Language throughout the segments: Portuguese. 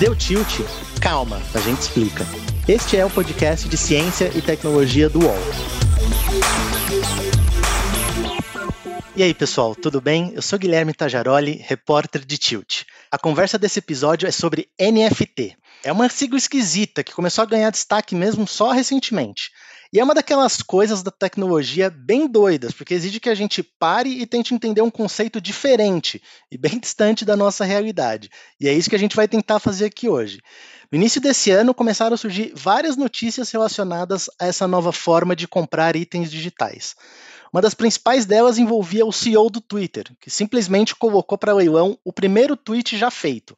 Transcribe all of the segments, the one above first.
Deu tilt? Calma, a gente explica. Este é o podcast de ciência e tecnologia do UOL. E aí, pessoal, tudo bem? Eu sou Guilherme Tajaroli, repórter de Tilt. A conversa desse episódio é sobre NFT. É uma sigla esquisita que começou a ganhar destaque mesmo só recentemente. E é uma daquelas coisas da tecnologia bem doidas, porque exige que a gente pare e tente entender um conceito diferente e bem distante da nossa realidade. E é isso que a gente vai tentar fazer aqui hoje. No início desse ano, começaram a surgir várias notícias relacionadas a essa nova forma de comprar itens digitais. Uma das principais delas envolvia o CEO do Twitter, que simplesmente colocou para leilão o primeiro tweet já feito.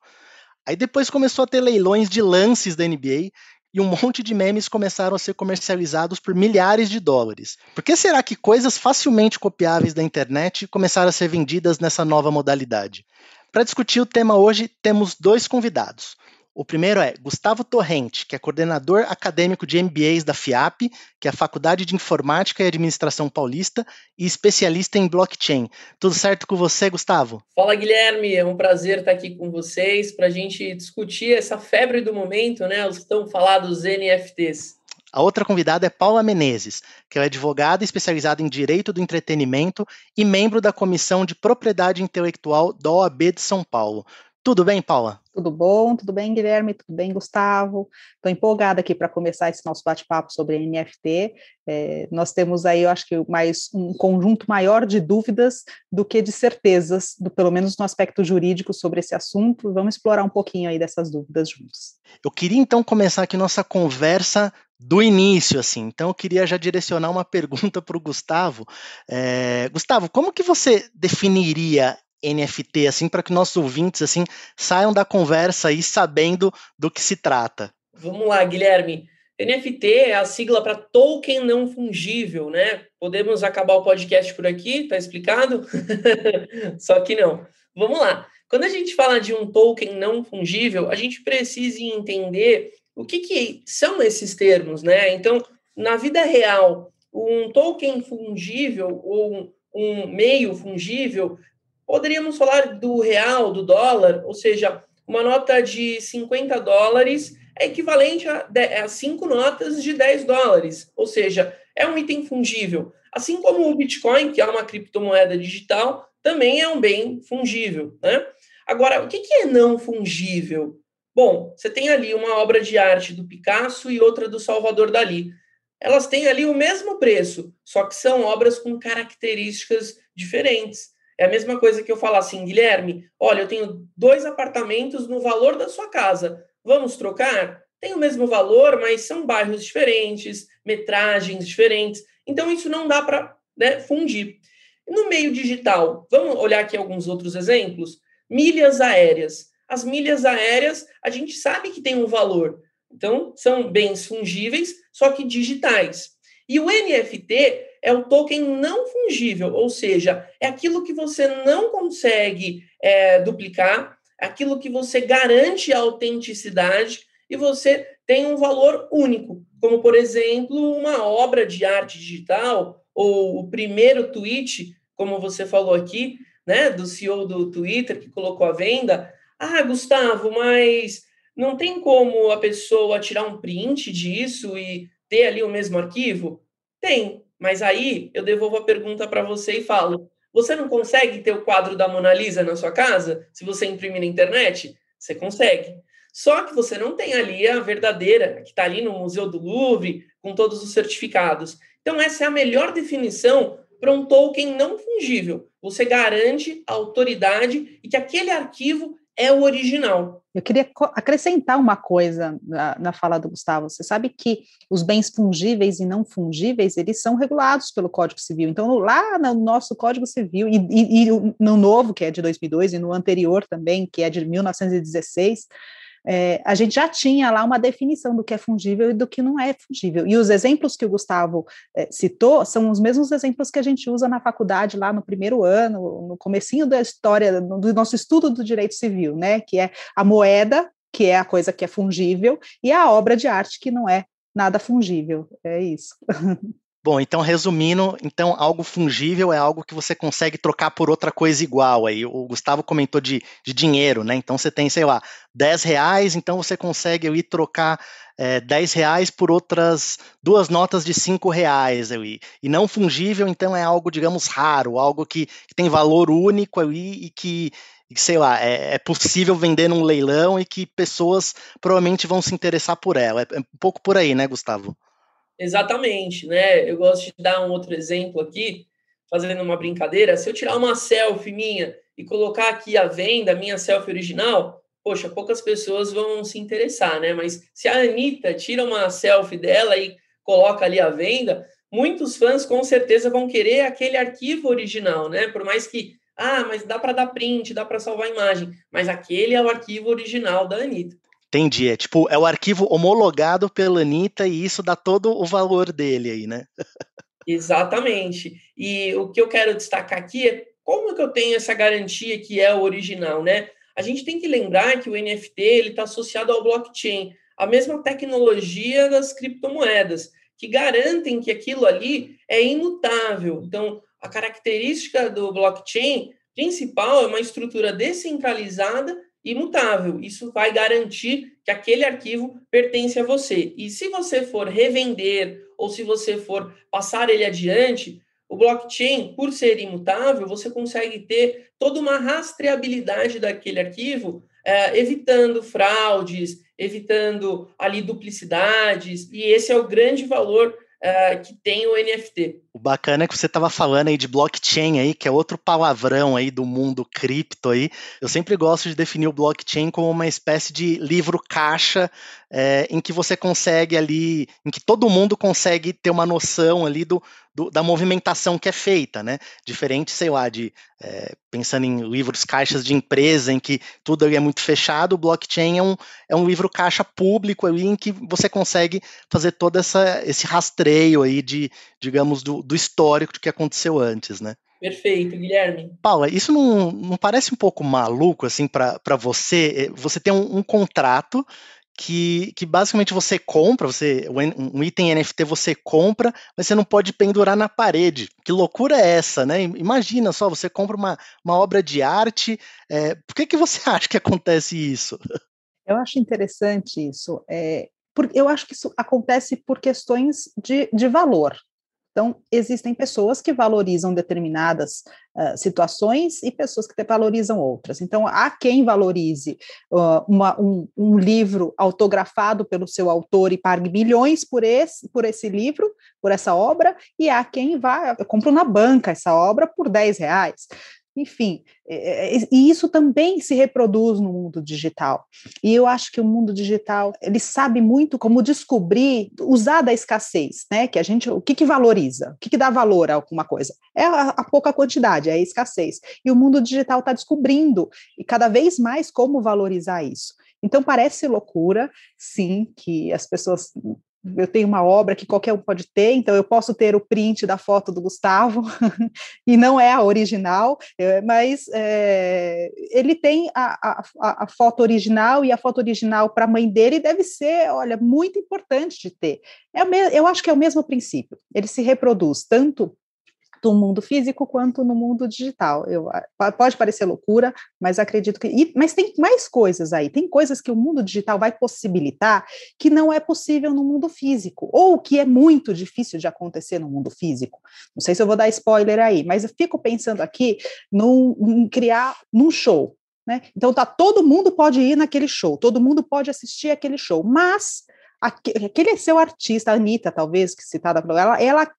Aí depois começou a ter leilões de lances da NBA e um monte de memes começaram a ser comercializados por milhares de dólares. Por que será que coisas facilmente copiáveis da internet começaram a ser vendidas nessa nova modalidade? Para discutir o tema hoje, temos dois convidados. O primeiro é Gustavo Torrente, que é coordenador acadêmico de MBAs da FIAP, que é a Faculdade de Informática e Administração Paulista, e especialista em blockchain. Tudo certo com você, Gustavo? Fala, Guilherme. É um prazer estar aqui com vocês para a gente discutir essa febre do momento, né? Os tão falados NFTs. A outra convidada é Paula Menezes, que é advogada especializada em Direito do Entretenimento e membro da Comissão de Propriedade Intelectual da OAB de São Paulo. Tudo bem, Paula? Tudo bom? Tudo bem, Guilherme? Tudo bem, Gustavo? Estou empolgada aqui para começar esse nosso bate-papo sobre NFT. É, nós temos aí, eu acho que mais um conjunto maior de dúvidas do que de certezas, do, pelo menos no aspecto jurídico sobre esse assunto. Vamos explorar um pouquinho aí dessas dúvidas juntos. Eu queria então começar aqui nossa conversa do início, assim. Então, eu queria já direcionar uma pergunta para o Gustavo. É, Gustavo, como que você definiria NFT, assim, para que nossos ouvintes assim saiam da conversa aí sabendo do que se trata. Vamos lá, Guilherme. NFT é a sigla para token não fungível, né? Podemos acabar o podcast por aqui, tá explicado? Só que não. Vamos lá. Quando a gente fala de um token não fungível, a gente precisa entender o que, que são esses termos, né? Então, na vida real, um token fungível ou um meio fungível Poderíamos falar do real, do dólar, ou seja, uma nota de 50 dólares é equivalente a, cinco notas de 10 dólares, ou seja, é um item fungível. Assim como o Bitcoin, que é uma criptomoeda digital, também é um bem fungível. Né? Agora, o que é não fungível? Bom, você tem ali uma obra de arte do Picasso e outra do Salvador Dali. Elas têm ali o mesmo preço, só que são obras com características diferentes. É a mesma coisa que eu falar assim, Guilherme, olha, eu tenho dois apartamentos no valor da sua casa. Vamos trocar? Tem o mesmo valor, mas são bairros diferentes, metragens diferentes. Então, isso não dá para né, fundir. No meio digital, vamos olhar aqui alguns outros exemplos? Milhas aéreas. As milhas aéreas, a gente sabe que tem um valor. Então, são bens fungíveis, só que digitais. E o NFT é o token não fungível, ou seja, é aquilo que você não consegue é, duplicar, aquilo que você garante a autenticidade e você tem um valor único, como por exemplo uma obra de arte digital ou o primeiro tweet, como você falou aqui, né, do CEO do Twitter que colocou à venda. Ah, Gustavo, mas não tem como a pessoa tirar um print disso e ter ali o mesmo arquivo? Tem, mas aí eu devolvo a pergunta para você e falo: você não consegue ter o quadro da Mona Lisa na sua casa se você imprimir na internet? Você consegue. Só que você não tem ali a verdadeira, que está ali no Museu do Louvre, com todos os certificados. Então, essa é a melhor definição para um token não fungível. Você garante a autoridade e que aquele arquivo é o original. Eu queria acrescentar uma coisa na, na, fala do Gustavo. Você sabe que os bens fungíveis e não fungíveis, eles são regulados pelo Código Civil. Então, lá no nosso Código Civil, e, e, e no novo, que é de 2002, e no anterior também, que é de 1916, é, a gente já tinha lá uma definição do que é fungível e do que não é fungível. E os exemplos que o Gustavo é, citou são os mesmos exemplos que a gente usa na faculdade lá no primeiro ano, no comecinho da história, do nosso estudo do direito civil, né? Que é a moeda, que é a coisa que é fungível, e a obra de arte, que não é nada fungível. É isso. Bom, então resumindo, então algo fungível é algo que você consegue trocar por outra coisa igual. Aí o Gustavo comentou de, de dinheiro, né? Então você tem, sei lá, 10 reais, então você consegue ir trocar é, 10 reais por outras duas notas de 5 reais. Aí. E não fungível, então é algo, digamos, raro, algo que, que tem valor único aí, e que, sei lá, é, é, possível vender num leilão e que pessoas provavelmente vão se interessar por ela. É, é um pouco por aí, né, Gustavo? Exatamente, né? Eu gosto de dar um outro exemplo aqui, fazendo uma brincadeira. Se eu tirar uma selfie minha e colocar aqui a venda, minha selfie original, poxa, poucas pessoas vão se interessar, né? Mas se a Anitta tira uma selfie dela e coloca ali a venda, muitos fãs com certeza vão querer aquele arquivo original, né? Por mais que, ah, mas dá para dar print, dá para salvar a imagem, mas aquele é o arquivo original da Anitta. Entendi. É tipo, é o arquivo homologado pela Anitta e isso dá todo o valor dele aí, né? Exatamente. E o que eu quero destacar aqui é como que eu tenho essa garantia que é o original, né? A gente tem que lembrar que o NFT ele está associado ao blockchain, a mesma tecnologia das criptomoedas, que garantem que aquilo ali é imutável. Então, a característica do blockchain principal é uma estrutura descentralizada imutável. Isso vai garantir que aquele arquivo pertence a você. E se você for revender ou se você for passar ele adiante, o blockchain, por ser imutável, você consegue ter toda uma rastreabilidade daquele arquivo, é, evitando fraudes, evitando ali duplicidades, e esse é o grande valor uh, que tem o NFT. O bacana é que você estava falando aí de blockchain aí, que é outro palavrão aí do mundo cripto aí. Eu sempre gosto de definir o blockchain como uma espécie de livro caixa é, em que você consegue ali, em que todo mundo consegue ter uma noção ali do, do da movimentação que é feita, né? Diferente, sei lá, de é, pensando em livros caixas de empresa em que tudo ali é muito fechado, o blockchain é um, é um livro caixa público ali em que você consegue fazer todo essa, esse rastreio aí de, digamos, do, do histórico do que aconteceu antes, né? Perfeito, Guilherme. Paula, isso não, não parece um pouco maluco, assim, para você? Você tem um, um contrato que, que basicamente você compra, você um item NFT você compra, mas você não pode pendurar na parede. Que loucura é essa, né? Imagina só, você compra uma, uma obra de arte, é, por que, que você acha que acontece isso? Eu acho interessante isso. É, porque eu acho que isso acontece por questões de, de valor. Então, existem pessoas que valorizam determinadas uh, situações e pessoas que valorizam outras. Então, há quem valorize uh, uma, um, um, livro autografado pelo seu autor e pague milhões por esse, por esse livro, por essa obra, e há quem vá, eu compro na banca essa obra por 10 reais. Enfim, é, é, e isso também se reproduz no mundo digital. E eu acho que o mundo digital ele sabe muito como descobrir, usar da escassez, né? Que a gente, o que, que valoriza, o que, que dá valor a alguma coisa? É a, a pouca quantidade, é a escassez. E o mundo digital está descobrindo e cada vez mais como valorizar isso. Então parece loucura, sim, que as pessoas eu tenho uma obra que qualquer um pode ter, então eu posso ter o print da foto do Gustavo, e não é a original, é, mas é, ele tem a, a, a, foto original, e a foto original para a mãe dele deve ser, olha, muito importante de ter. É eu acho que é o mesmo princípio, ele se reproduz tanto do mundo físico quanto no mundo digital. Eu, pode parecer loucura, mas acredito que. E, mas tem mais coisas aí, tem coisas que o mundo digital vai possibilitar que não é possível no mundo físico, ou que é muito difícil de acontecer no mundo físico. Não sei se eu vou dar spoiler aí, mas eu fico pensando aqui num, em criar num show. Né? Então tá, todo mundo pode ir naquele show, todo mundo pode assistir aquele show, mas aquele seu artista, a Anitta, talvez, que citada por ela, ela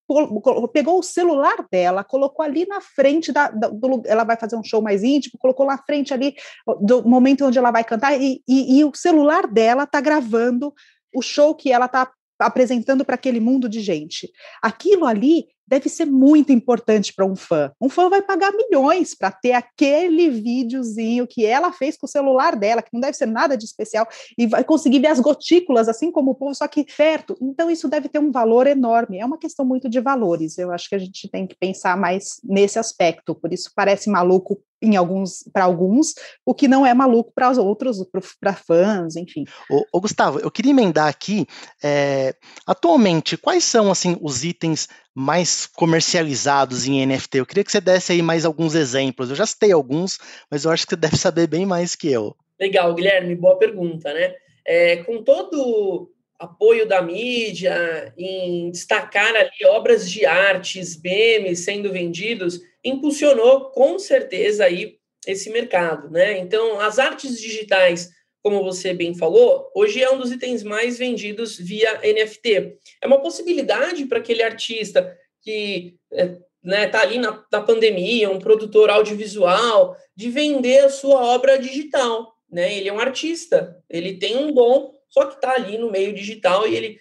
pegou o celular dela, colocou ali na frente da, do, ela vai fazer um show mais íntimo, colocou na frente ali do momento onde ela vai cantar, e, e, e o celular dela está gravando o show que ela está apresentando para aquele mundo de gente. Aquilo ali deve ser muito importante para um fã. Um fã vai pagar milhões para ter aquele videozinho que ela fez com o celular dela, que não deve ser nada de especial, e vai conseguir ver as gotículas, assim como o povo, só que perto. Então, isso deve ter um valor enorme. É uma questão muito de valores. Eu acho que a gente tem que pensar mais nesse aspecto. Por isso, parece maluco em alguns para alguns, o que não é maluco para os outros, para fãs, enfim. Ô, Gustavo, eu queria emendar aqui, é, atualmente, quais são assim os itens mais comercializados em NFT? Eu queria que você desse aí mais alguns exemplos. Eu já citei alguns, mas eu acho que você deve saber bem mais que eu. Legal, Guilherme, boa pergunta, né? É, com todo apoio da mídia em destacar ali obras de artes, memes sendo vendidos, impulsionou com certeza aí esse mercado, né? Então, as artes digitais, como você bem falou, hoje é um dos itens mais vendidos via NFT. É uma possibilidade para aquele artista que é, né, tá ali na, na pandemia, um produtor audiovisual, de vender a sua obra digital, né? Ele é um artista, ele tem um dom, só que está ali no meio digital e ele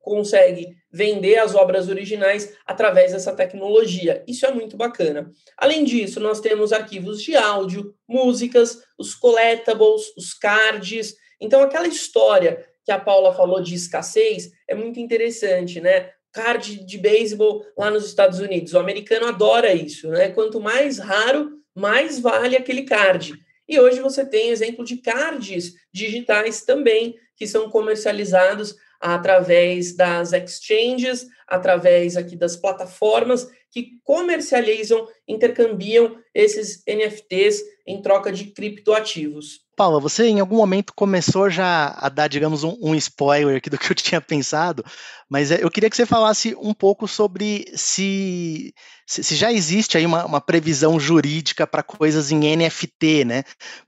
consegue vender as obras originais através dessa tecnologia. Isso é muito bacana. Além disso, nós temos arquivos de áudio, músicas, os collectibles, os cards. Então, aquela história que a Paula falou de escassez é muito interessante, né? Card de beisebol lá nos Estados Unidos. O americano adora isso, né? Quanto mais raro, mais vale aquele card. E hoje você tem exemplo de cards digitais também que são comercializados através das exchanges, através aqui das plataformas que comercializam, intercambiam esses NFTs em troca de criptoativos. Paula, você em algum momento começou já a dar, digamos, um, um, spoiler aqui do que eu tinha pensado, mas é, eu queria que você falasse um pouco sobre se, se, se já existe aí uma, uma previsão jurídica para coisas em NFT, né?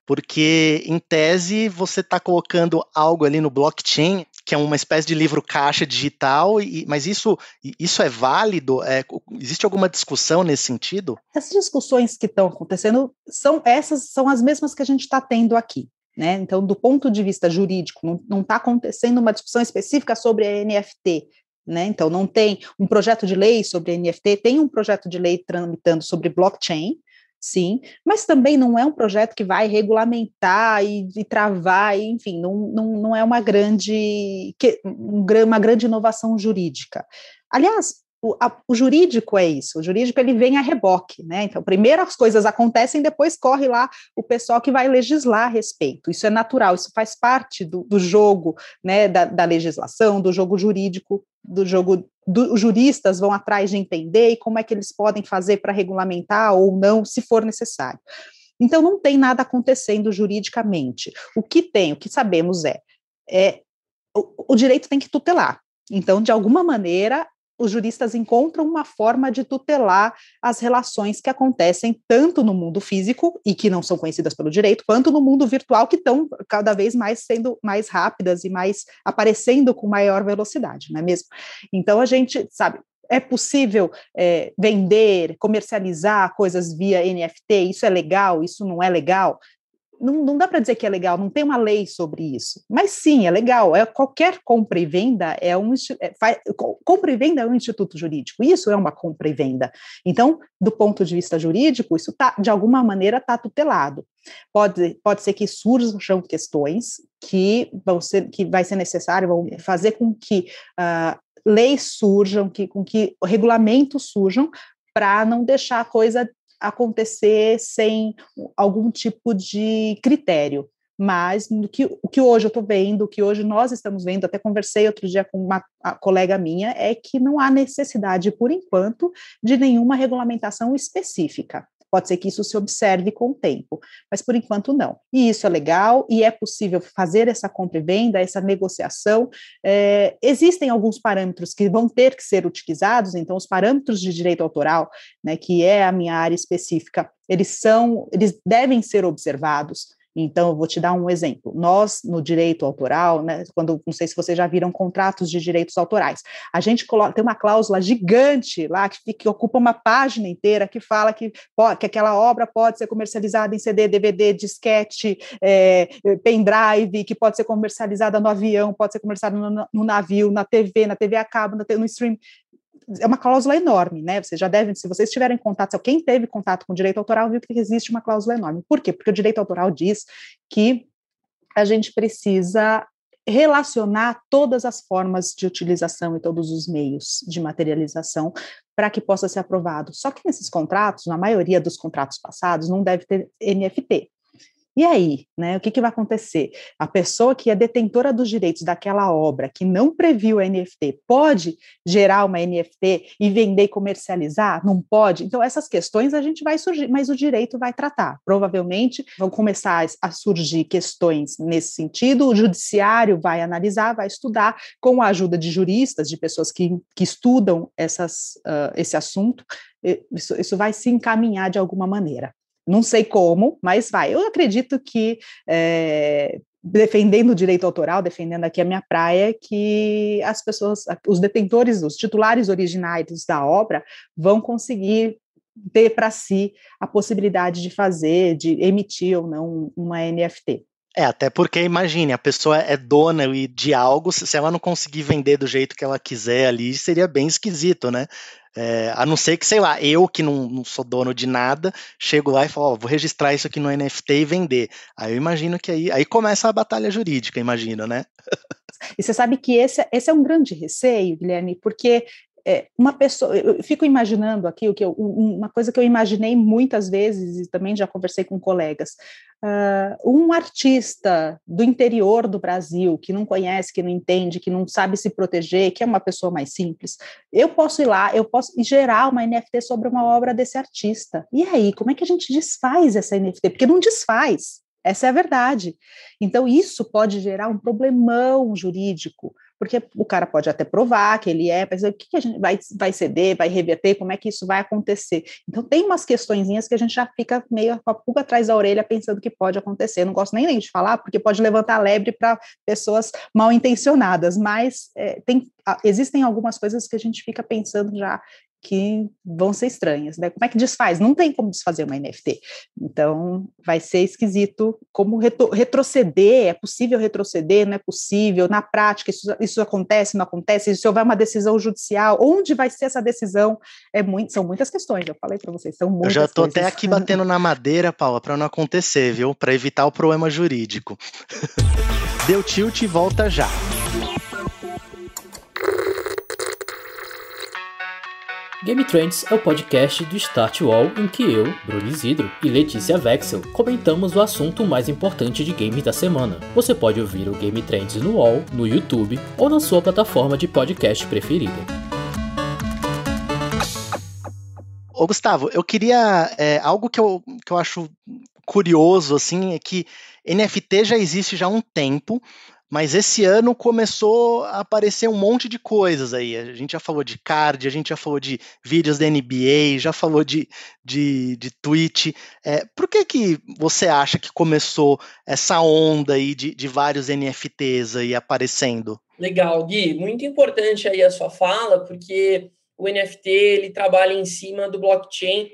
Porque, em tese, você está colocando algo ali no blockchain, que é uma espécie de livro caixa digital, e, mas isso, isso é válido? É, existe alguma discussão nesse sentido? Essas discussões que estão acontecendo são essas são as mesmas que a gente está tendo aqui. Né? Então, do ponto de vista jurídico, não está acontecendo uma discussão específica sobre a NFT. Né? Então, não tem um projeto de lei sobre NFT, tem um projeto de lei tramitando sobre blockchain, sim, mas também não é um projeto que vai regulamentar e, e travar, e, enfim, não, não, não é uma grande, uma grande inovação jurídica. Aliás, o, a, o, jurídico é isso, o jurídico ele vem a reboque, né? Então, primeiro as coisas acontecem, depois corre lá o pessoal que vai legislar a respeito. Isso é natural, isso faz parte do, do jogo, né? Da, da, legislação, do jogo jurídico, do jogo. Do, os juristas vão atrás de entender e como é que eles podem fazer para regulamentar ou não, se for necessário. Então, não tem nada acontecendo juridicamente. O que tem, o que sabemos é, é o, o direito tem que tutelar. Então, de alguma maneira, os juristas encontram uma forma de tutelar as relações que acontecem tanto no mundo físico e que não são conhecidas pelo direito, quanto no mundo virtual que estão cada vez mais sendo mais rápidas e mais aparecendo com maior velocidade, não é mesmo? Então a gente sabe é possível é, vender, comercializar coisas via NFT? Isso é legal? Isso não é legal? Não, não dá para dizer que é legal, não tem uma lei sobre isso. Mas sim, é legal. É qualquer compra e venda é um é, faz, compra e venda é um instituto jurídico. Isso é uma compra e venda. Então, do ponto de vista jurídico, isso tá de alguma maneira está tutelado. Pode, pode ser que surjam questões que vão ser que vai ser necessário, vão fazer com que uh, leis surjam, que, com que regulamentos surjam para não deixar a coisa acontecer sem algum tipo de critério. Mas o que, o que hoje eu estou vendo, o que hoje nós estamos vendo, até conversei outro dia com uma colega minha, é que não há necessidade, por enquanto, de nenhuma regulamentação específica. Pode ser que isso se observe com o tempo, mas por enquanto não. E isso é legal e é possível fazer essa compra e venda, essa negociação. É, existem alguns parâmetros que vão ter que ser utilizados, então os parâmetros de direito autoral, né, que é a minha área específica, eles são, eles devem ser observados. Então, eu vou te dar um exemplo. Nós, no direito autoral, né, quando não sei se vocês já viram contratos de direitos autorais, a gente coloca, tem uma cláusula gigante lá que, que ocupa uma página inteira que fala que, que aquela obra pode ser comercializada em CD, DVD, disquete, é, pendrive, que pode ser comercializada no avião, pode ser comercializada no, no navio, na TV, na TV a cabo, no, no stream é uma cláusula enorme, né? Vocês já devem, se vocês tiverem contato, quem teve contato com o direito autoral, viu que existe uma cláusula enorme. Por quê? Porque o direito autoral diz que a gente precisa relacionar todas as formas de utilização e todos os meios de materialização para que possa ser aprovado. Só que nesses contratos, na maioria dos contratos passados, não deve ter NFT. E aí, né, o que, que vai acontecer? A pessoa que é detentora dos direitos daquela obra, que não previu a NFT, pode gerar uma NFT e vender e comercializar? Não pode? Então, essas questões a gente vai surgir, mas o direito vai tratar. Provavelmente vão começar a surgir questões nesse sentido, o judiciário vai analisar, vai estudar, com a ajuda de juristas, de pessoas que, que estudam essas, uh, esse assunto, isso, isso vai se encaminhar de alguma maneira. Não sei como, mas vai. Eu acredito que é, defendendo o direito autoral, defendendo aqui a minha praia, que as pessoas, os detentores, os titulares originais da obra vão conseguir ter para si a possibilidade de fazer, de emitir ou não uma NFT. É, até porque, imagine, a pessoa é dona de algo, se ela não conseguir vender do jeito que ela quiser ali, seria bem esquisito, né? É, a não ser que, sei lá, eu que não, não sou dono de nada, chego lá e falo, ó, vou registrar isso aqui no NFT e vender. Aí eu imagino que aí, aí começa a batalha jurídica, imagino, né? E você sabe que esse, esse é um grande receio, Guilherme, porque é, uma pessoa, eu fico imaginando aqui o que eu, uma coisa que eu imaginei muitas vezes e também já conversei com colegas. Uh, um artista do interior do Brasil que não conhece, que não entende, que não sabe se proteger, que é uma pessoa mais simples, eu posso ir lá, eu posso gerar uma NFT sobre uma obra desse artista. E aí, como é que a gente desfaz essa NFT? Porque não desfaz. Essa é a verdade. Então, isso pode gerar um problemão jurídico, porque o cara pode até provar que ele é, mas o que, que a gente vai, vai ceder, vai reverter, como é que isso vai acontecer? Então, tem umas questõezinhas que a gente já fica meio com a pulga atrás da orelha pensando que pode acontecer. Não gosto nem, nem de falar, porque pode levantar lebre para pessoas mal intencionadas, mas é, tem, existem algumas coisas que a gente fica pensando já que vão ser estranhas, né? Como é que desfaz? Não tem como desfazer uma NFT. Então, vai ser esquisito como retro retroceder, é possível retroceder, não é possível, na prática isso, isso acontece, não acontece, se houver uma decisão judicial, onde vai ser essa decisão? É muito, são muitas questões, eu falei para vocês, são muitas Eu já estou até aqui batendo na madeira, Paula, para não acontecer, viu? Para evitar o problema jurídico. Deu tilt e volta já. Game Trends é o podcast do Start Wall em que eu, Bruno Isidro e Letícia Vexel comentamos o assunto mais importante de games da semana. Você pode ouvir o Game Trends no Wall, no YouTube ou na sua plataforma de podcast preferida. Ô Gustavo, eu queria. É, algo que eu, que eu acho curioso, assim, é que NFT já existe já há um tempo, mas esse ano começou a aparecer um monte de coisas aí. A gente já falou de card, a gente já falou de vídeos da NBA, já falou de, de, de Twitch. É, por que, que você acha que começou essa onda aí de, de vários NFTs aí aparecendo? Legal, Gui. Muito importante aí a sua fala, porque o NFT ele trabalha em cima do blockchain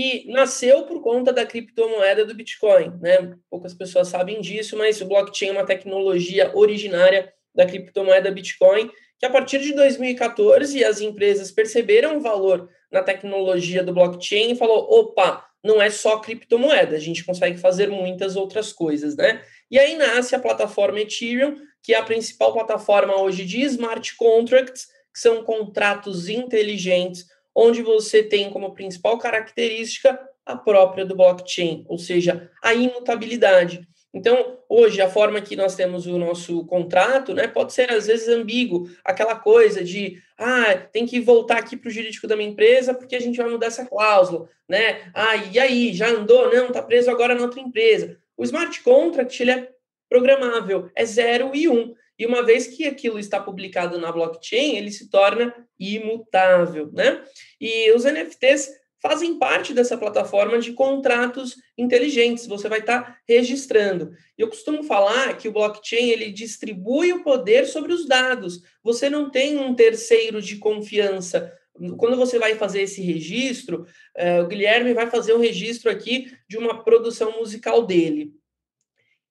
que nasceu por conta da criptomoeda do Bitcoin. Né? Poucas pessoas sabem disso, mas o blockchain é uma tecnologia originária da criptomoeda Bitcoin, que a partir de 2014 as empresas perceberam o valor na tecnologia do blockchain e falou, opa, não é só criptomoeda, a gente consegue fazer muitas outras coisas, né? E aí nasce a plataforma Ethereum, que é a principal plataforma hoje de smart contracts, que são contratos inteligentes onde você tem como principal característica a própria do blockchain, ou seja, a imutabilidade. Então, hoje, a forma que nós temos o nosso contrato, né, pode ser às vezes ambíguo, aquela coisa de, ah, tem que voltar aqui para o jurídico da minha empresa porque a gente vai mudar essa cláusula, né? Ah, e aí, já andou? Não, está preso agora na outra empresa. O smart contract, ele é programável, é zero e um. E uma vez que aquilo está publicado na blockchain, ele se torna imutável, né? E os NFTs fazem parte dessa plataforma de contratos inteligentes. Você vai estar registrando. Eu costumo falar que o blockchain ele distribui o poder sobre os dados. Você não tem um terceiro de confiança. Quando você vai fazer esse registro, uh, o Guilherme vai fazer um registro aqui de uma produção musical dele.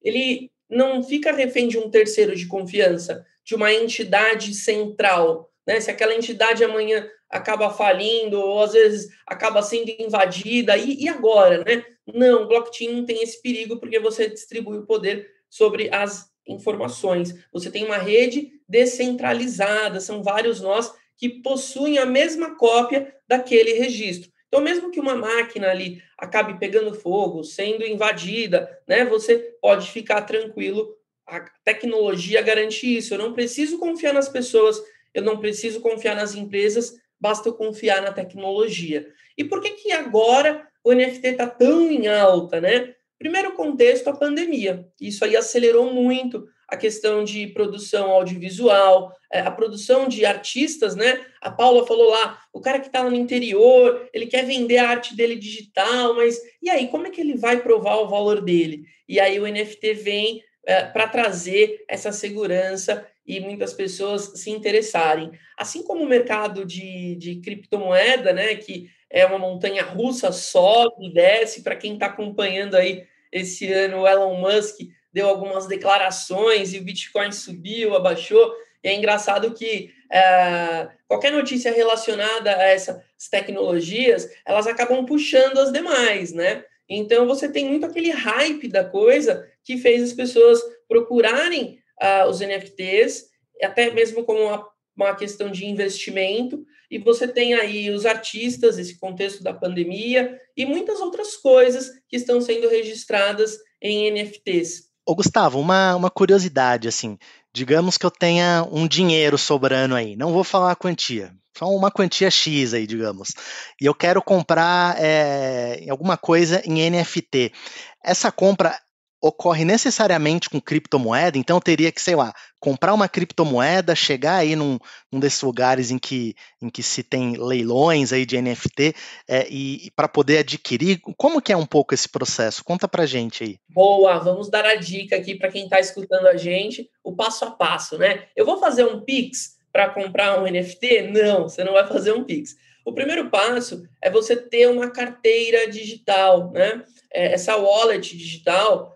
Ele não fica refém de um terceiro de confiança, de uma entidade central. Né? Se aquela entidade amanhã acaba falindo, ou às vezes acaba sendo invadida, e, e agora? Né? Não, blockchain não tem esse perigo, porque você distribui o poder sobre as informações. Você tem uma rede descentralizada, são vários nós que possuem a mesma cópia daquele registro. Então, mesmo que uma máquina ali acabe pegando fogo, sendo invadida, né, você pode ficar tranquilo. A tecnologia garante isso. Eu não preciso confiar nas pessoas, eu não preciso confiar nas empresas, basta eu confiar na tecnologia. E por que que agora o NFT está tão em alta, né? Primeiro contexto, a pandemia. Isso aí acelerou muito a questão de produção audiovisual, é, a produção de artistas, né? A Paula falou lá, o cara que está no interior, ele quer vender a arte dele digital, mas e aí, como é que ele vai provar o valor dele? E aí o NFT vem é, para trazer essa segurança e muitas pessoas se interessarem. Assim como o mercado de, de criptomoeda, né? Que é uma montanha russa, sobe e desce, para quem está acompanhando aí esse ano, o Elon Musk deu algumas declarações e o Bitcoin subiu, abaixou. E é engraçado que é, qualquer notícia relacionada a essas tecnologias, elas acabam puxando as demais, né? Então você tem muito aquele hype da coisa que fez as pessoas procurarem uh, os NFTs, até mesmo como uma, uma questão de investimento, e você tem aí os artistas, esse contexto da pandemia, e muitas outras coisas que estão sendo registradas em NFTs. Ô Gustavo, uma, uma curiosidade, assim, digamos que eu tenha um dinheiro sobrando aí, não vou falar a quantia, só uma quantia X aí, digamos, e eu quero comprar é, alguma coisa em NFT. Essa compra ocorre necessariamente com criptomoeda, então eu teria que, sei lá, comprar uma criptomoeda, chegar aí num, num desses lugares em que, em que se tem leilões aí de NFT é, e, e para poder adquirir. Como que é um pouco esse processo? Conta pra gente aí. Boa, vamos dar a dica aqui para quem está escutando a gente, o passo a passo, né? Eu vou fazer um Pix para comprar um NFT? Não, você não vai fazer um Pix. O primeiro passo é você ter uma carteira digital, né? É, essa wallet digital,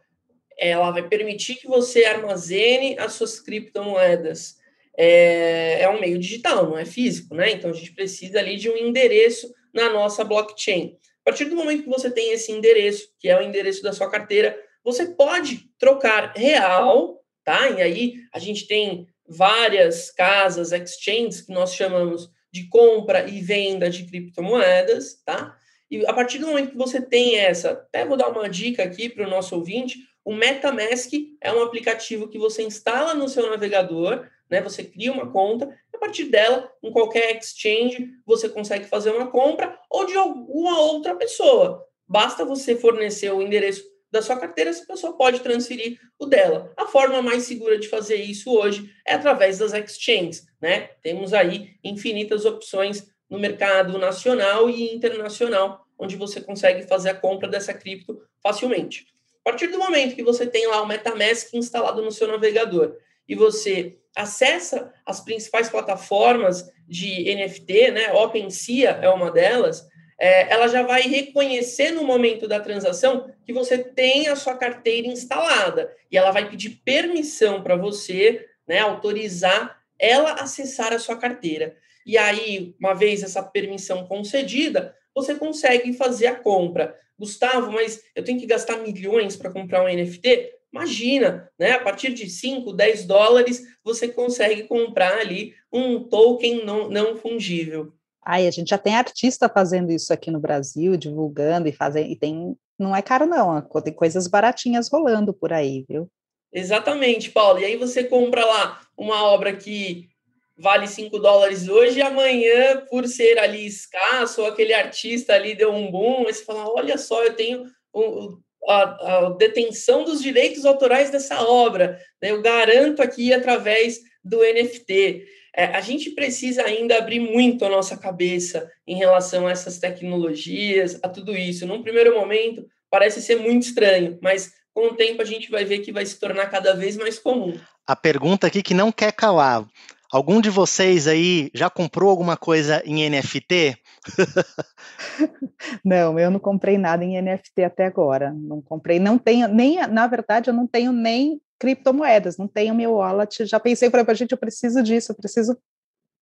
ela vai permitir que você armazene as suas criptomoedas. É, é um meio digital, não é físico, né? Então a gente precisa ali de um endereço na nossa blockchain. A partir do momento que você tem esse endereço, que é o endereço da sua carteira, você pode trocar real, tá? E aí a gente tem várias casas, exchanges, que nós chamamos de compra e venda de criptomoedas, tá? E a partir do momento que você tem essa, até vou dar uma dica aqui para o nosso ouvinte, o MetaMask é um aplicativo que você instala no seu navegador, né? Você cria uma conta, a partir dela, em qualquer exchange, você consegue fazer uma compra ou de alguma outra pessoa. Basta você fornecer o endereço da sua carteira, essa pessoa pode transferir o dela. A forma mais segura de fazer isso hoje é através das exchanges, né? Temos aí infinitas opções no mercado nacional e internacional, onde você consegue fazer a compra dessa cripto facilmente. A partir do momento que você tem lá o MetaMask instalado no seu navegador e você acessa as principais plataformas de NFT, né? OpenSea é uma delas. É, ela já vai reconhecer no momento da transação que você tem a sua carteira instalada e ela vai pedir permissão para você, né, autorizar ela acessar a sua carteira. E aí, uma vez essa permissão concedida, você consegue fazer a compra. Gustavo, mas eu tenho que gastar milhões para comprar um NFT? Imagina, né? A partir de 5, 10 dólares, você consegue comprar ali um token não, não fungível. Ai, a gente já tem artista fazendo isso aqui no Brasil, divulgando e fazendo, e tem, não é caro não, tem coisas baratinhas rolando por aí, viu? Exatamente, Paulo. E aí você compra lá uma obra que vale 5 dólares hoje e amanhã, por ser ali escasso, ou aquele artista ali deu um boom, aí você fala, olha só, eu tenho um, a, a, detenção dos direitos autorais dessa obra, né? eu garanto aqui através do NFT. É, a gente precisa ainda abrir muito a nossa cabeça em relação a essas tecnologias, a tudo isso. Num primeiro momento, parece ser muito estranho, mas com o tempo a gente vai ver que vai se tornar cada vez mais comum. A pergunta aqui que não quer calar. Algum de vocês aí já comprou alguma coisa em NFT? não, eu não comprei nada em NFT até agora. Não comprei, não tenho nem, na verdade, eu não tenho nem criptomoedas, não tenho meu wallet. Já pensei, para gente, eu preciso disso, eu preciso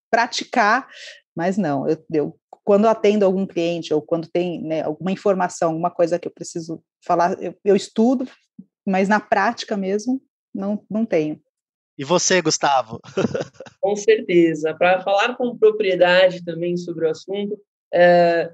praticar, mas não, eu, eu quando atendo algum cliente ou quando tem né, alguma informação, alguma coisa que eu preciso falar, eu, eu estudo, mas na prática mesmo, não, não tenho. E você, Gustavo? com certeza. Para falar com propriedade também sobre o assunto, é,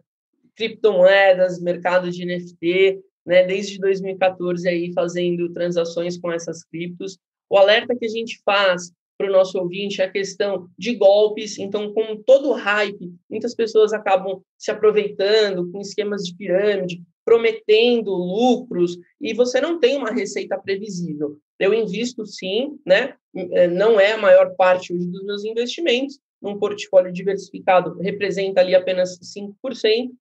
criptomoedas, mercado de NFT, né, desde 2014 aí fazendo transações com essas criptos. O alerta que a gente faz para o nosso ouvinte é a questão de golpes. Então, com todo o hype, muitas pessoas acabam se aproveitando com esquemas de pirâmide, prometendo lucros, e você não tem uma receita previsível. Eu invisto sim, né? É, não é a maior parte hoje dos meus investimentos, num portfólio diversificado representa ali apenas 5%.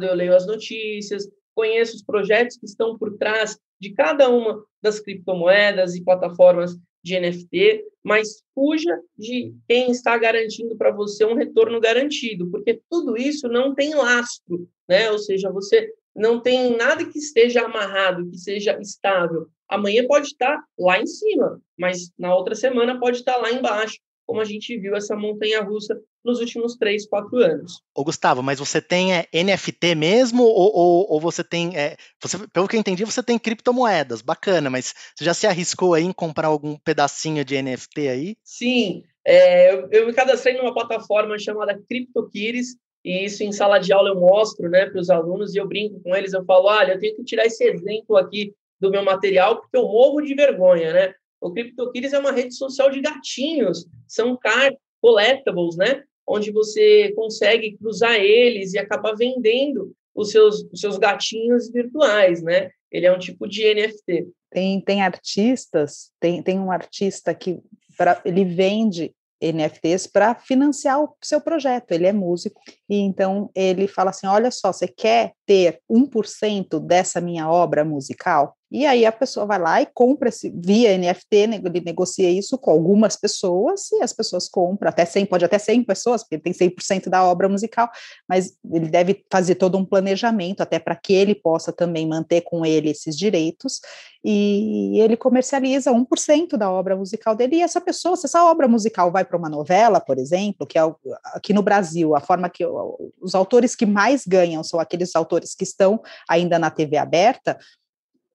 Eu leio as notícias, conheço os projetos que estão por trás de cada uma das criptomoedas e plataformas de NFT, mas fuja de quem está garantindo para você um retorno garantido, porque tudo isso não tem lastro, né? Ou seja, você não tem nada que esteja amarrado, que seja estável. Amanhã pode estar lá em cima, mas na outra semana pode estar lá embaixo como a gente viu essa montanha russa nos últimos três, quatro anos. Ô Gustavo, mas você tem é, NFT mesmo ou, ou, ou você tem, é, você, pelo que eu entendi, você tem criptomoedas, bacana, mas você já se arriscou aí em comprar algum pedacinho de NFT aí? Sim, é, eu, eu, me cadastrei numa plataforma chamada CryptoKiris, e isso em sala de aula eu mostro né, para os alunos e eu brinco com eles, eu falo, olha, eu tenho que tirar esse exemplo aqui do meu material porque eu morro de vergonha, né? O CryptoKitties é uma rede social de gatinhos, são card collectibles, né? Onde você consegue cruzar eles e acabar vendendo os seus, os seus gatinhos virtuais, né? Ele é um tipo de NFT. Tem, tem artistas, tem, tem um artista que pra, ele vende NFTs para financiar o seu projeto. Ele é músico e então ele fala assim: olha só, você quer ter 1% dessa minha obra musical? E aí a pessoa vai lá e compra esse, via NFT, ele negocia isso com algumas pessoas, e as pessoas compram, até 100, pode até 100 pessoas, porque tem 100% da obra musical, mas ele deve fazer todo um planejamento, até para que ele possa também manter com ele esses direitos, e ele comercializa 1% da obra musical dele, e essa pessoa, se essa obra musical vai para uma novela, por exemplo, que é aqui no Brasil, a forma que os autores que mais ganham são aqueles autores que estão ainda na TV aberta,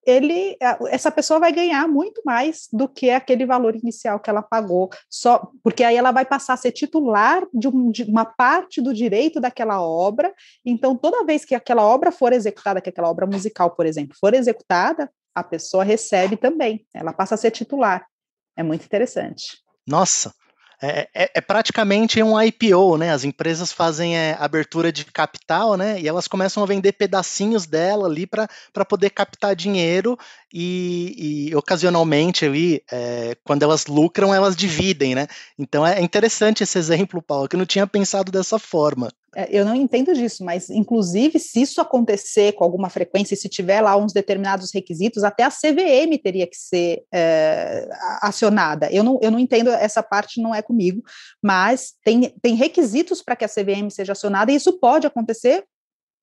ele, essa pessoa vai ganhar muito mais do que aquele valor inicial que ela pagou, só porque aí ela vai passar a ser titular de, um, de, uma parte do direito daquela obra. Então, toda vez que aquela obra for executada, que aquela obra musical, por exemplo, for executada, a pessoa recebe também, ela passa a ser titular. É muito interessante. Nossa, é, é, é, praticamente um IPO, né? As empresas fazem é, abertura de capital, né? E elas começam a vender pedacinhos dela ali para poder captar dinheiro e, e ocasionalmente ali, é, quando elas lucram, elas dividem, né? Então é interessante esse exemplo, Paulo, que eu não tinha pensado dessa forma. É, eu não entendo disso, mas inclusive se isso acontecer com alguma frequência, se tiver lá uns determinados requisitos, até a CVM teria que ser é, acionada. Eu não, eu não entendo essa parte, não é comigo, mas tem, tem requisitos para que a CVM seja acionada e isso pode acontecer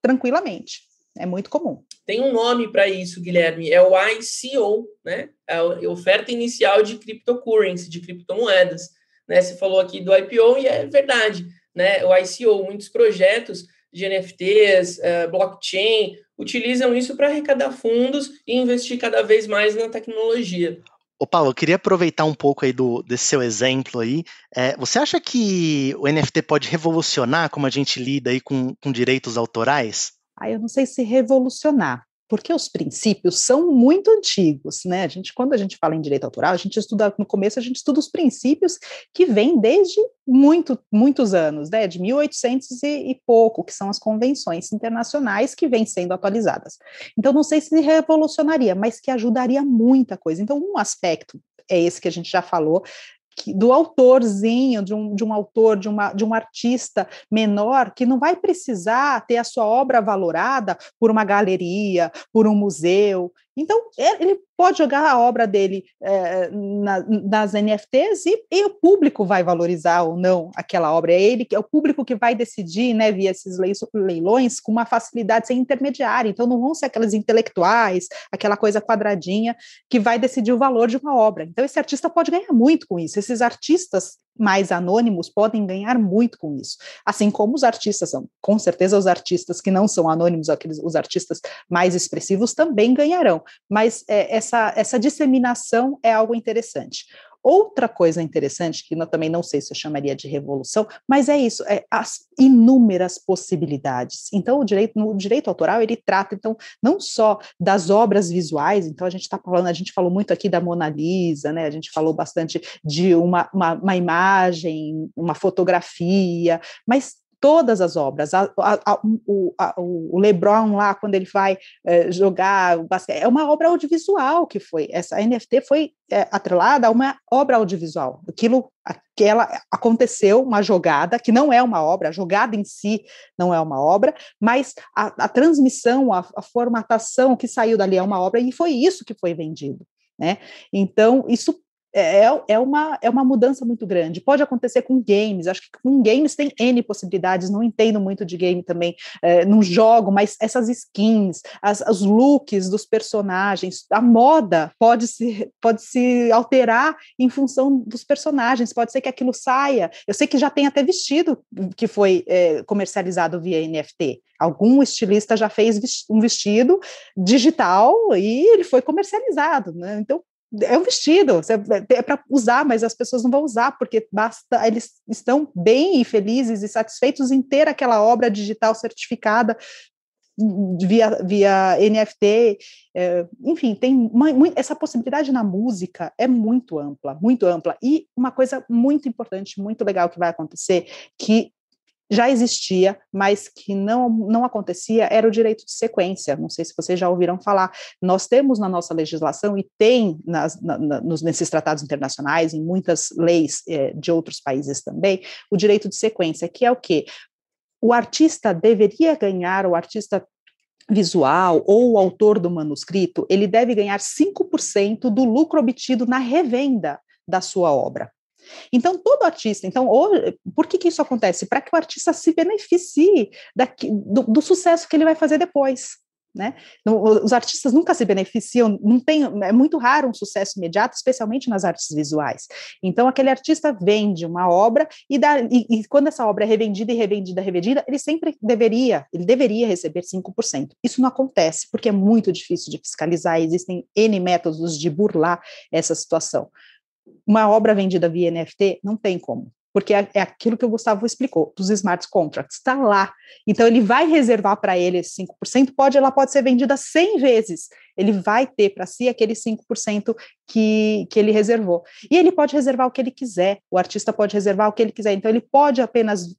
tranquilamente. É muito comum. Tem um nome para isso, Guilherme, é o ICO, né? É a oferta inicial de cryptocurrency, de criptomoedas. Né? Você falou aqui do IPO e é verdade né, o ICO, muitos projetos de NFTs, uh, eh, blockchain, utilizam isso para arrecadar fundos e investir cada vez mais na tecnologia. Ô Paulo, eu queria aproveitar um pouco aí do, desse seu exemplo aí. É, você acha que o NFT pode revolucionar como a gente lida aí com, com direitos autorais? Ah, eu não sei se revolucionar, porque os princípios são muito antigos, né? A gente, quando a gente fala em direito autoral, a gente estuda no começo, a gente estuda os princípios que vêm desde muito, muitos anos, né? De 1800 e, e pouco, que são as convenções internacionais que vêm sendo atualizadas. Então, não sei se revolucionaria, mas que ajudaria muita coisa. Então, um aspecto é esse que a gente já falou, do autorzinho, de um, de um autor, de, uma, de um artista menor, que não vai precisar ter a sua obra valorada por uma galeria, por um museu. Então, ele pode jogar a obra dele é, na, nas NFTs e, e, o público vai valorizar ou não aquela obra. É ele, é o público que vai decidir, né, via esses leilões, com uma facilidade sem intermediário. Então, não vão ser aquelas intelectuais, aquela coisa quadradinha, que vai decidir o valor de uma obra. Então, esse artista pode ganhar muito com isso. Esses artistas mais anônimos podem ganhar muito com isso. Assim como os artistas são, com certeza os artistas que não são anônimos, aqueles os artistas mais expressivos também ganharão. Mas é, essa essa disseminação é algo interessante. Outra coisa interessante, que eu também não sei se eu chamaria de revolução, mas é isso, é as inúmeras possibilidades. Então, o direito, no direito autoral, ele trata, então, não só das obras visuais, então a gente está falando, a gente falou muito aqui da Mona Lisa, né? A gente falou bastante de uma, uma, uma imagem, uma fotografia, mas todas as obras. A, a, a, o, o, LeBron lá, quando ele vai é, jogar o basquete, é uma obra audiovisual que foi. Essa NFT foi é, atrelada a uma obra audiovisual. Aquilo, aquela aconteceu uma jogada que não é uma obra, a jogada em si não é uma obra, mas a, transmissão, a, a formatação que saiu dali é uma obra e foi isso que foi vendido. Né? Então, isso é, é, é, uma, é uma mudança muito grande. Pode acontecer com games, acho que com games tem N possibilidades, não entendo muito de game também, é, não jogo, mas essas skins, as, os looks dos personagens, a moda pode se, pode se alterar em função dos personagens, pode ser que aquilo saia. Eu sei que já tem até vestido que foi é, comercializado via NFT. Algum estilista já fez um vestido digital e ele foi comercializado, né? Então é um vestido, é para usar, mas as pessoas não vão usar, porque basta, eles estão bem e felizes e satisfeitos em ter aquela obra digital certificada via, via NFT, é, enfim, tem uma, essa possibilidade na música é muito ampla, muito ampla, e uma coisa muito importante, muito legal que vai acontecer, que já existia, mas que não, não acontecia, era o direito de sequência. Não sei se vocês já ouviram falar. Nós temos na nossa legislação, e tem nas, na, nos, nesses tratados internacionais, em muitas leis é, de outros países também, o direito de sequência, que é o quê? O artista deveria ganhar, o artista visual ou o autor do manuscrito, ele deve ganhar 5% do lucro obtido na revenda da sua obra. Então, todo artista, então, por que, que isso acontece? Para que o artista se beneficie daqui, do, do sucesso que ele vai fazer depois. Né? Os artistas nunca se beneficiam, não tem, é muito raro um sucesso imediato, especialmente nas artes visuais. Então, aquele artista vende uma obra e, dá, e, e quando essa obra é revendida e revendida, revendida, ele sempre deveria, ele deveria receber 5%. Isso não acontece, porque é muito difícil de fiscalizar, existem N métodos de burlar essa situação uma obra vendida via NFT não tem como, porque é, é aquilo que o Gustavo explicou, dos smart contracts, está lá. Então, ele vai reservar para ele esse 5%, pode, ela pode ser vendida 100 vezes, ele vai ter para si aquele 5% que, que ele reservou. E ele pode reservar o que ele quiser, o artista pode reservar o que ele quiser, então ele pode apenas,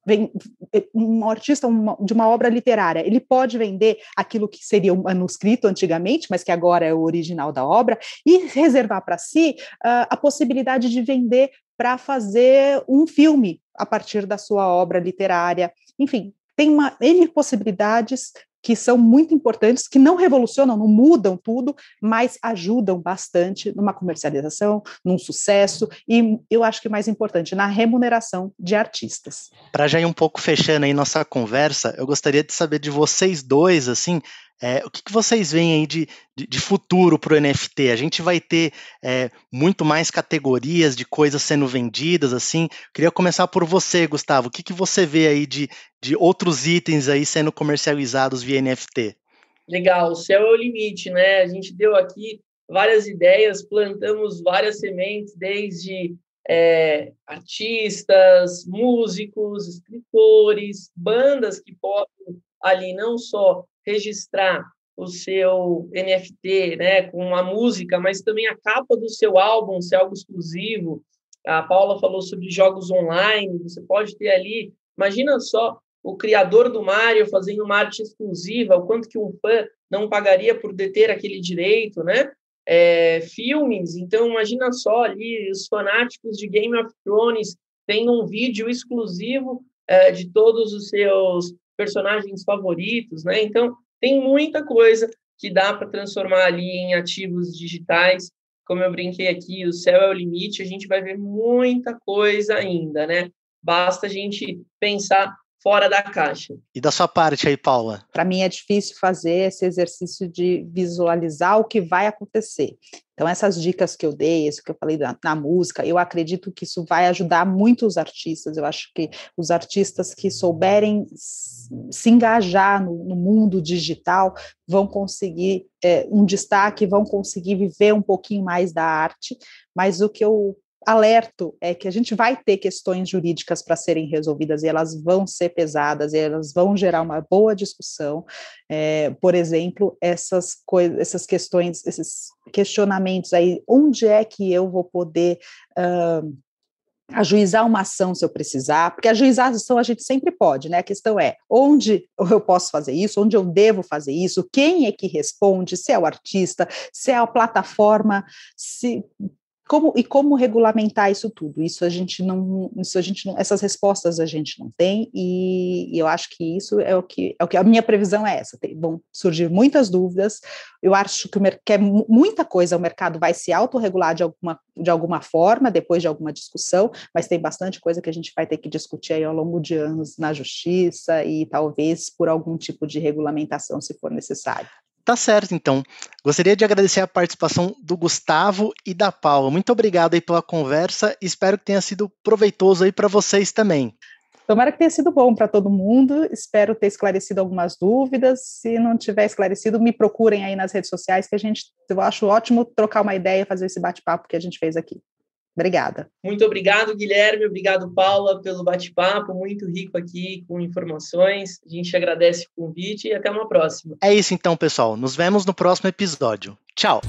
um artista de uma obra literária, ele pode vender aquilo que seria um manuscrito antigamente, mas que agora é o original da obra, e reservar para si uh, a possibilidade de vender para fazer um filme a partir da sua obra literária. Enfim, tem uma N possibilidades que são muito importantes, que não revolucionam, não mudam tudo, mas ajudam bastante numa comercialização, num sucesso e eu acho que mais importante, na remuneração de artistas. Para já ir um pouco fechando aí nossa conversa, eu gostaria de saber de vocês dois, assim, é, o que, que, vocês veem aí de, de, de futuro para o NFT? A gente vai ter é, muito mais categorias de coisas sendo vendidas, assim. Queria começar por você, Gustavo. O que, que você vê aí de, de outros itens aí sendo comercializados via NFT? Legal, o céu é o limite, né? A gente deu aqui várias ideias, plantamos várias sementes, desde é, artistas, músicos, escritores, bandas que podem ali não só registrar o seu NFT, né, com uma música, mas também a capa do seu álbum ser algo exclusivo. A Paula falou sobre jogos online, você pode ter ali, imagina só o criador do Mario fazendo uma arte exclusiva, o quanto que um fã não pagaria por deter aquele direito, né? É, filmes, então imagina só ali os fanáticos de Game of Thrones tendo um vídeo exclusivo é, de todos os seus personagens favoritos, né? Então, tem muita coisa que dá para transformar ali em ativos digitais. Como eu brinquei aqui, o céu é o limite, a gente vai ver muita coisa ainda, né? Basta a gente pensar fora da caixa. E da sua parte aí, Paula? Para mim é difícil fazer esse exercício de visualizar o que vai acontecer. Então, essas dicas que eu dei, isso que eu falei na, na, música, eu acredito que isso vai ajudar muito os artistas. Eu acho que os artistas que souberem se engajar no, no mundo digital vão conseguir é, um destaque, vão conseguir viver um pouquinho mais da arte. Mas o que eu alerto é que a gente vai ter questões jurídicas para serem resolvidas e elas vão ser pesadas e elas vão gerar uma boa discussão. É, por exemplo, essas coisas, essas questões, esses questionamentos aí, onde é que eu vou poder uh, ajuizar uma ação se eu precisar, porque ajuizar ação a gente sempre pode, né? A questão é onde eu posso fazer isso, onde eu devo fazer isso, quem é que responde, se é o artista, se é a plataforma, se como, e como regulamentar isso tudo? Isso a gente não, isso a gente não, essas respostas a gente não tem, e, e eu acho que isso é o que, é o que a minha previsão é essa. Tem, vão surgir muitas dúvidas. Eu acho que, que é muita coisa o mercado vai se autorregular de alguma, de alguma forma, depois de alguma discussão, mas tem bastante coisa que a gente vai ter que discutir aí ao longo de anos na justiça e talvez por algum tipo de regulamentação, se for necessário. Tá certo, então. Gostaria de agradecer a participação do Gustavo e da Paula. Muito obrigado aí pela conversa e espero que tenha sido proveitoso aí para vocês também. Tomara que tenha sido bom para todo mundo. Espero ter esclarecido algumas dúvidas. Se não tiver esclarecido, me procurem aí nas redes sociais, que a gente, eu acho ótimo trocar uma ideia, fazer esse bate-papo que a gente fez aqui. Obrigada. Muito obrigado, Guilherme. Obrigado, Paula, pelo bate-papo. Muito rico aqui com informações. A gente agradece o convite e até uma próxima. É isso então, pessoal. Nos vemos no próximo episódio. Tchau.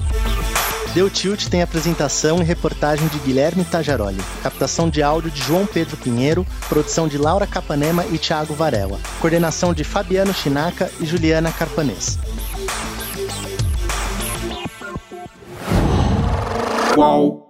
Deu Tilt tem apresentação e reportagem de Guilherme Tajaroli, captação de áudio de João Pedro Pinheiro, produção de Laura Capanema e Thiago Varela, coordenação de Fabiano Chinaca e Juliana Carpanês. Qual?